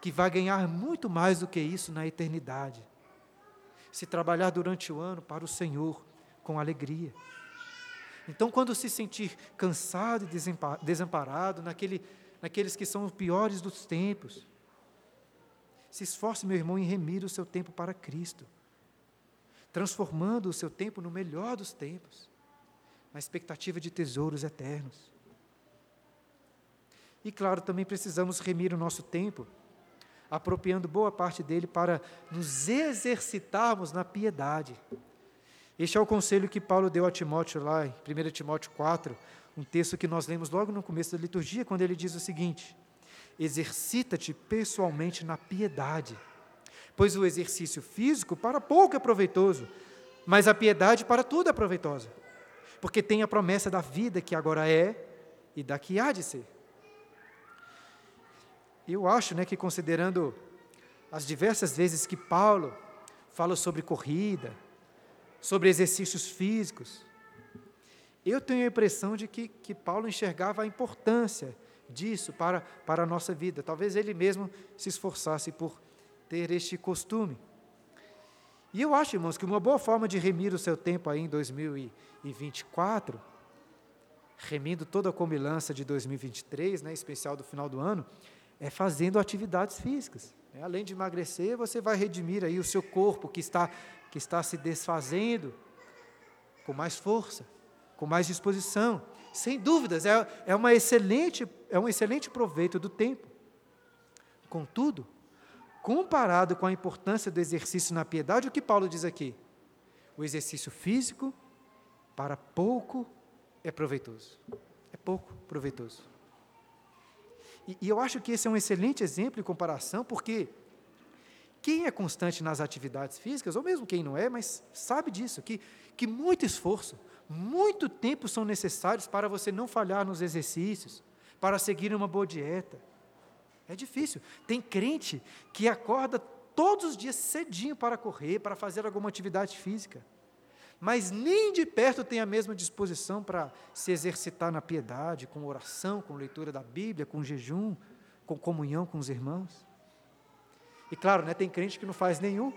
que vai ganhar muito mais do que isso na eternidade? Se trabalhar durante o ano para o Senhor com alegria. Então, quando se sentir cansado e desamparado, naquele, naqueles que são os piores dos tempos, se esforce, meu irmão, em remir o seu tempo para Cristo, transformando o seu tempo no melhor dos tempos, na expectativa de tesouros eternos. E, claro, também precisamos remir o nosso tempo, apropriando boa parte dele para nos exercitarmos na piedade este é o conselho que Paulo deu a Timóteo lá em 1 Timóteo 4, um texto que nós lemos logo no começo da liturgia, quando ele diz o seguinte: Exercita-te pessoalmente na piedade, pois o exercício físico para pouco é proveitoso, mas a piedade para tudo é proveitosa, porque tem a promessa da vida que agora é e da que há de ser. Eu acho né, que, considerando as diversas vezes que Paulo fala sobre corrida, sobre exercícios físicos. Eu tenho a impressão de que, que Paulo enxergava a importância disso para, para a nossa vida. Talvez ele mesmo se esforçasse por ter este costume. E eu acho, irmãos, que uma boa forma de remir o seu tempo aí em 2024, remindo toda a comilança de 2023, né, especial do final do ano, é fazendo atividades físicas. Além de emagrecer, você vai redimir aí o seu corpo que está que está se desfazendo com mais força, com mais disposição. Sem dúvidas, é, é, uma excelente, é um excelente proveito do tempo. Contudo, comparado com a importância do exercício na piedade, o que Paulo diz aqui? O exercício físico, para pouco, é proveitoso. É pouco proveitoso. E, e eu acho que esse é um excelente exemplo de comparação, porque quem é constante nas atividades físicas, ou mesmo quem não é, mas sabe disso, que, que muito esforço, muito tempo são necessários para você não falhar nos exercícios, para seguir uma boa dieta. É difícil. Tem crente que acorda todos os dias cedinho para correr, para fazer alguma atividade física, mas nem de perto tem a mesma disposição para se exercitar na piedade, com oração, com leitura da Bíblia, com jejum, com comunhão com os irmãos. E claro, né, tem crente que não faz nenhum,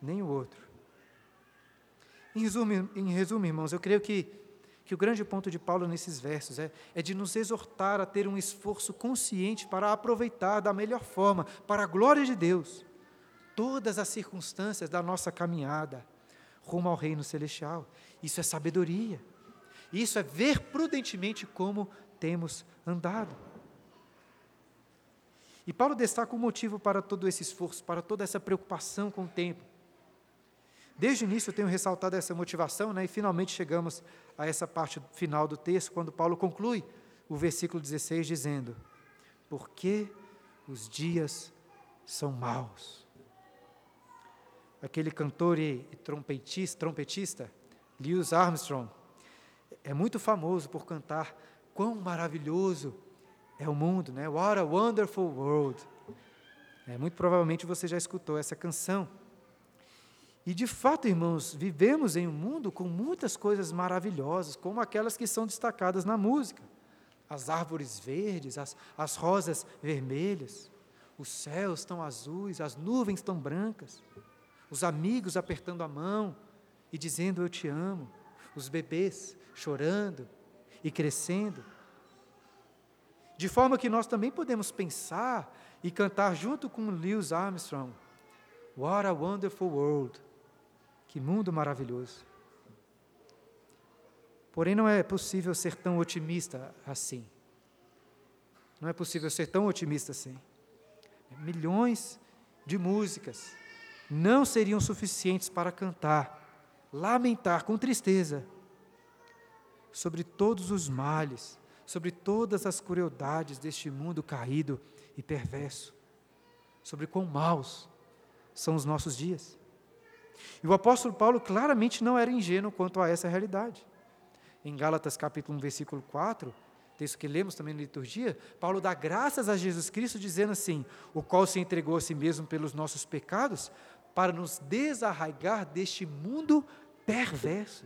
nem o outro. Em resumo, em resumo, irmãos, eu creio que, que o grande ponto de Paulo nesses versos é, é de nos exortar a ter um esforço consciente para aproveitar da melhor forma, para a glória de Deus, todas as circunstâncias da nossa caminhada rumo ao reino celestial. Isso é sabedoria. Isso é ver prudentemente como temos andado. E Paulo destaca o motivo para todo esse esforço, para toda essa preocupação com o tempo. Desde o início eu tenho ressaltado essa motivação, né, e finalmente chegamos a essa parte final do texto, quando Paulo conclui o versículo 16, dizendo: Porque os dias são maus. Aquele cantor e trompetista, trompetista Lewis Armstrong, é muito famoso por cantar quão maravilhoso é o mundo, né? What a wonderful world. É, muito provavelmente você já escutou essa canção. E de fato, irmãos, vivemos em um mundo com muitas coisas maravilhosas, como aquelas que são destacadas na música. As árvores verdes, as, as rosas vermelhas, os céus tão azuis, as nuvens tão brancas, os amigos apertando a mão e dizendo eu te amo, os bebês chorando e crescendo. De forma que nós também podemos pensar e cantar junto com Lewis Armstrong. What a wonderful world! Que mundo maravilhoso. Porém, não é possível ser tão otimista assim. Não é possível ser tão otimista assim. Milhões de músicas não seriam suficientes para cantar, lamentar com tristeza sobre todos os males, sobre todas as crueldades deste mundo caído e perverso, sobre quão maus são os nossos dias. E o apóstolo Paulo claramente não era ingênuo quanto a essa realidade. Em Gálatas capítulo 1, versículo 4, texto que lemos também na liturgia, Paulo dá graças a Jesus Cristo, dizendo assim: o qual se entregou a si mesmo pelos nossos pecados, para nos desarraigar deste mundo perverso.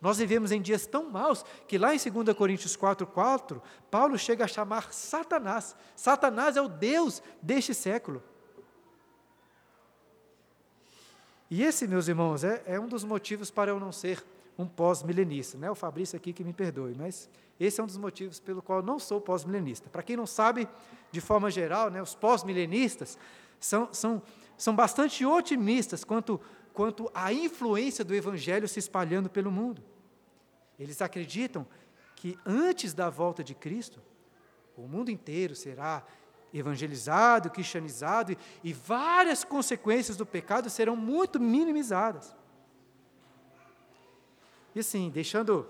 Nós vivemos em dias tão maus que lá em 2 Coríntios 4,4, Paulo chega a chamar Satanás. Satanás é o Deus deste século. E esse, meus irmãos, é, é um dos motivos para eu não ser um pós-milenista. Né? O Fabrício aqui que me perdoe, mas esse é um dos motivos pelo qual eu não sou pós-milenista. Para quem não sabe, de forma geral, né, os pós-milenistas são, são, são bastante otimistas quanto, quanto à influência do Evangelho se espalhando pelo mundo. Eles acreditam que antes da volta de Cristo, o mundo inteiro será evangelizado, cristianizado, e várias consequências do pecado serão muito minimizadas. E assim, deixando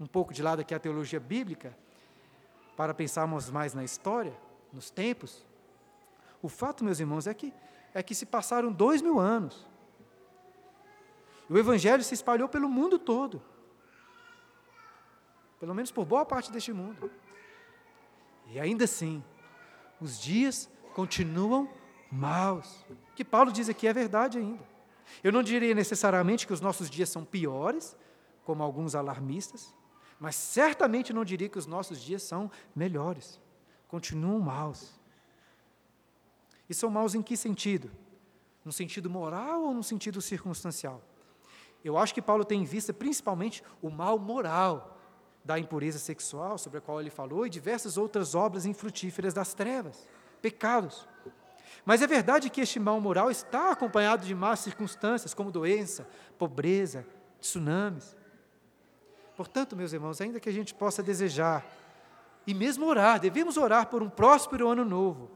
um pouco de lado aqui a teologia bíblica, para pensarmos mais na história, nos tempos, o fato, meus irmãos, é que, é que se passaram dois mil anos. O Evangelho se espalhou pelo mundo todo. Pelo menos por boa parte deste mundo. E ainda assim, os dias continuam maus. O que Paulo diz aqui é verdade ainda. Eu não diria necessariamente que os nossos dias são piores, como alguns alarmistas, mas certamente não diria que os nossos dias são melhores. Continuam maus. E são maus em que sentido? No sentido moral ou no sentido circunstancial? Eu acho que Paulo tem em vista principalmente o mal moral da impureza sexual, sobre a qual ele falou, e diversas outras obras infrutíferas das trevas, pecados. Mas é verdade que este mal moral está acompanhado de más circunstâncias, como doença, pobreza, tsunamis. Portanto, meus irmãos, ainda que a gente possa desejar, e mesmo orar, devemos orar por um próspero ano novo.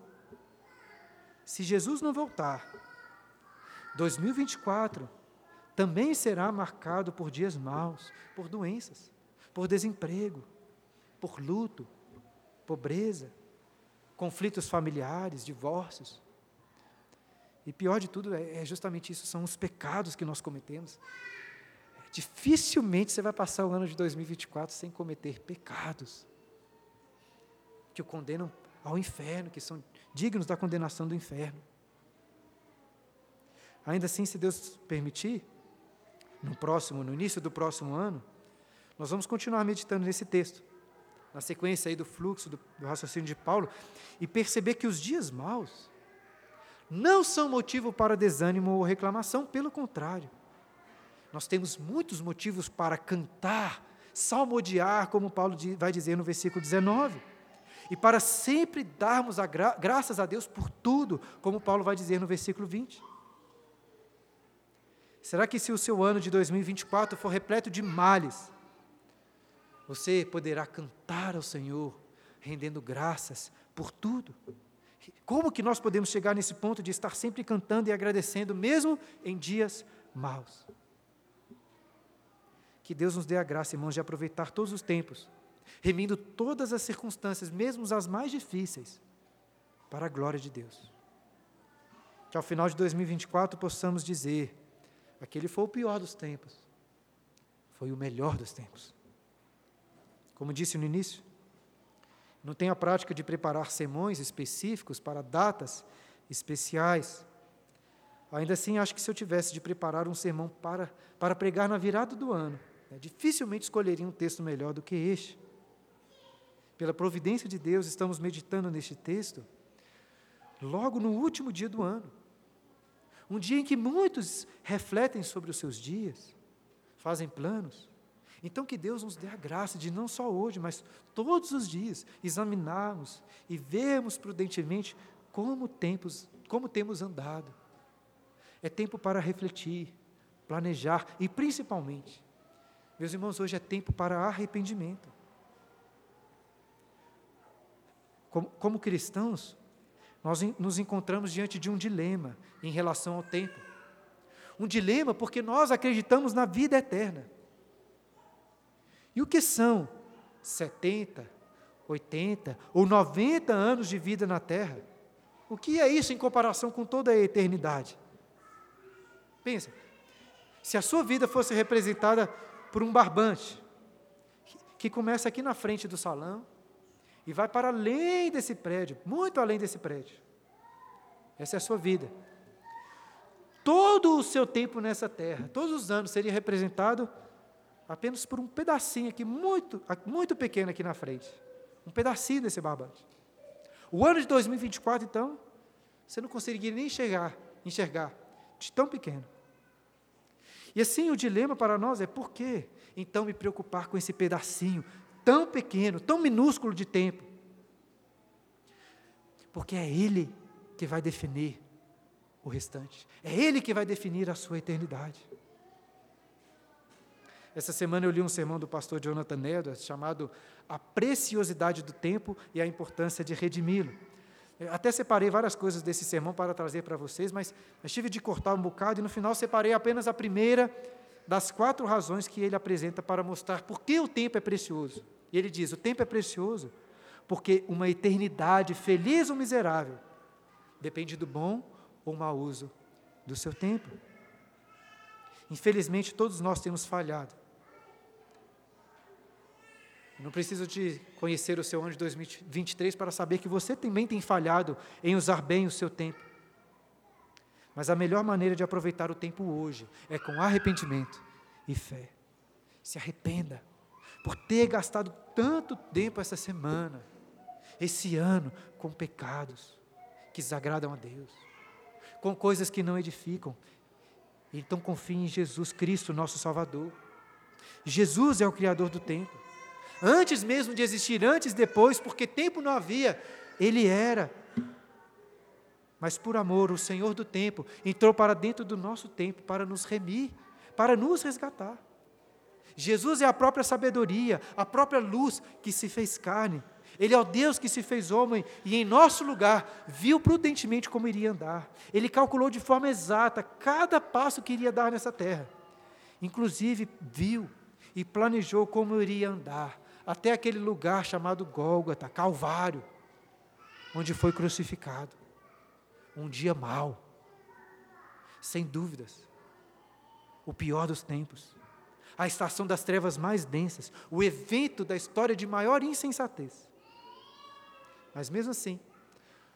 Se Jesus não voltar, 2024 também será marcado por dias maus, por doenças por desemprego, por luto, pobreza, conflitos familiares, divórcios. E pior de tudo é, é justamente isso, são os pecados que nós cometemos. Dificilmente você vai passar o ano de 2024 sem cometer pecados que o condenam ao inferno, que são dignos da condenação do inferno. Ainda assim, se Deus permitir, no próximo, no início do próximo ano, nós vamos continuar meditando nesse texto, na sequência aí do fluxo do, do raciocínio de Paulo, e perceber que os dias maus não são motivo para desânimo ou reclamação, pelo contrário. Nós temos muitos motivos para cantar, salmodiar, como Paulo vai dizer no versículo 19. E para sempre darmos a gra graças a Deus por tudo, como Paulo vai dizer no versículo 20. Será que se o seu ano de 2024 for repleto de males, você poderá cantar ao Senhor, rendendo graças por tudo. Como que nós podemos chegar nesse ponto de estar sempre cantando e agradecendo, mesmo em dias maus? Que Deus nos dê a graça, irmãos, de aproveitar todos os tempos, remindo todas as circunstâncias, mesmo as mais difíceis, para a glória de Deus. Que ao final de 2024 possamos dizer: aquele foi o pior dos tempos, foi o melhor dos tempos. Como disse no início, não tenho a prática de preparar sermões específicos para datas especiais. Ainda assim, acho que se eu tivesse de preparar um sermão para, para pregar na virada do ano, né, dificilmente escolheria um texto melhor do que este. Pela providência de Deus, estamos meditando neste texto logo no último dia do ano. Um dia em que muitos refletem sobre os seus dias, fazem planos, então, que Deus nos dê a graça de não só hoje, mas todos os dias examinarmos e vermos prudentemente como, tempos, como temos andado É tempo para refletir, planejar e, principalmente, meus irmãos, hoje é tempo para arrependimento. Como, como cristãos, nós nos encontramos diante de um dilema em relação ao tempo. Um dilema porque nós acreditamos na vida eterna. E o que são 70, 80 ou 90 anos de vida na terra? O que é isso em comparação com toda a eternidade? Pensa, se a sua vida fosse representada por um barbante, que começa aqui na frente do salão e vai para além desse prédio, muito além desse prédio. Essa é a sua vida. Todo o seu tempo nessa terra, todos os anos, seria representado apenas por um pedacinho aqui, muito, muito pequeno aqui na frente. Um pedacinho desse barbante. O ano de 2024, então, você não conseguiria nem enxergar, enxergar, de tão pequeno. E assim, o dilema para nós é por que então me preocupar com esse pedacinho tão pequeno, tão minúsculo de tempo? Porque é Ele que vai definir o restante. É Ele que vai definir a sua eternidade. Essa semana eu li um sermão do pastor Jonathan Edwards chamado A Preciosidade do Tempo e a Importância de Redimi-lo. Até separei várias coisas desse sermão para trazer para vocês, mas, tive de cortar um bocado e no final separei apenas a primeira das quatro razões que ele apresenta para mostrar por que o tempo é precioso. E ele diz: o tempo é precioso porque uma eternidade feliz ou miserável depende do bom ou mau uso do seu tempo. Infelizmente, todos nós temos falhado. Não preciso de conhecer o seu ano de 2023 para saber que você também tem falhado em usar bem o seu tempo. Mas a melhor maneira de aproveitar o tempo hoje é com arrependimento e fé. Se arrependa por ter gastado tanto tempo essa semana, esse ano, com pecados que desagradam a Deus, com coisas que não edificam. Então confie em Jesus Cristo, nosso Salvador. Jesus é o Criador do tempo antes mesmo de existir, antes depois, porque tempo não havia, ele era. Mas por amor, o Senhor do tempo entrou para dentro do nosso tempo para nos remir, para nos resgatar. Jesus é a própria sabedoria, a própria luz que se fez carne. Ele é o Deus que se fez homem e, em nosso lugar, viu prudentemente como iria andar. Ele calculou de forma exata cada passo que iria dar nessa terra. Inclusive, viu e planejou como iria andar, até aquele lugar chamado Gólgota, Calvário, onde foi crucificado. Um dia mau, sem dúvidas, o pior dos tempos, a estação das trevas mais densas, o evento da história de maior insensatez. Mas mesmo assim,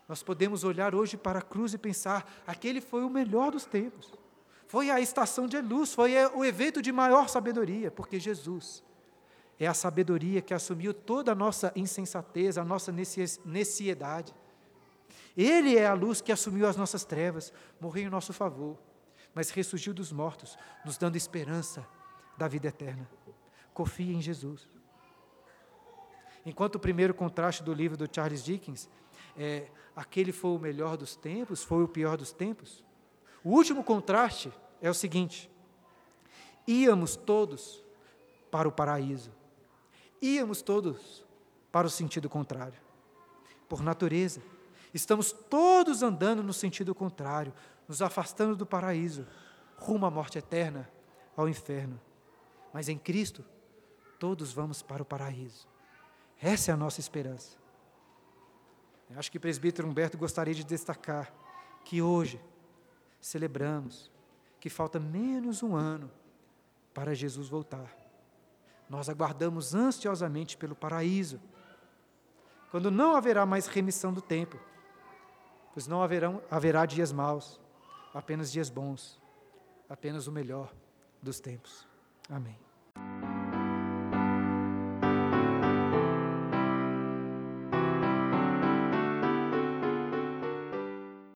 nós podemos olhar hoje para a cruz e pensar: aquele foi o melhor dos tempos. Foi a estação de luz, foi o evento de maior sabedoria, porque Jesus é a sabedoria que assumiu toda a nossa insensatez, a nossa neciedade. Ele é a luz que assumiu as nossas trevas, morreu em nosso favor, mas ressurgiu dos mortos, nos dando esperança da vida eterna. Confie em Jesus. Enquanto o primeiro contraste do livro do Charles Dickens é aquele foi o melhor dos tempos, foi o pior dos tempos, o último contraste é o seguinte: íamos todos para o paraíso íamos todos para o sentido contrário. Por natureza, estamos todos andando no sentido contrário, nos afastando do paraíso, rumo à morte eterna, ao inferno. Mas em Cristo, todos vamos para o paraíso. Essa é a nossa esperança. Eu acho que o presbítero Humberto gostaria de destacar que hoje celebramos que falta menos um ano para Jesus voltar. Nós aguardamos ansiosamente pelo paraíso, quando não haverá mais remissão do tempo, pois não haverão, haverá dias maus, apenas dias bons, apenas o melhor dos tempos. Amém.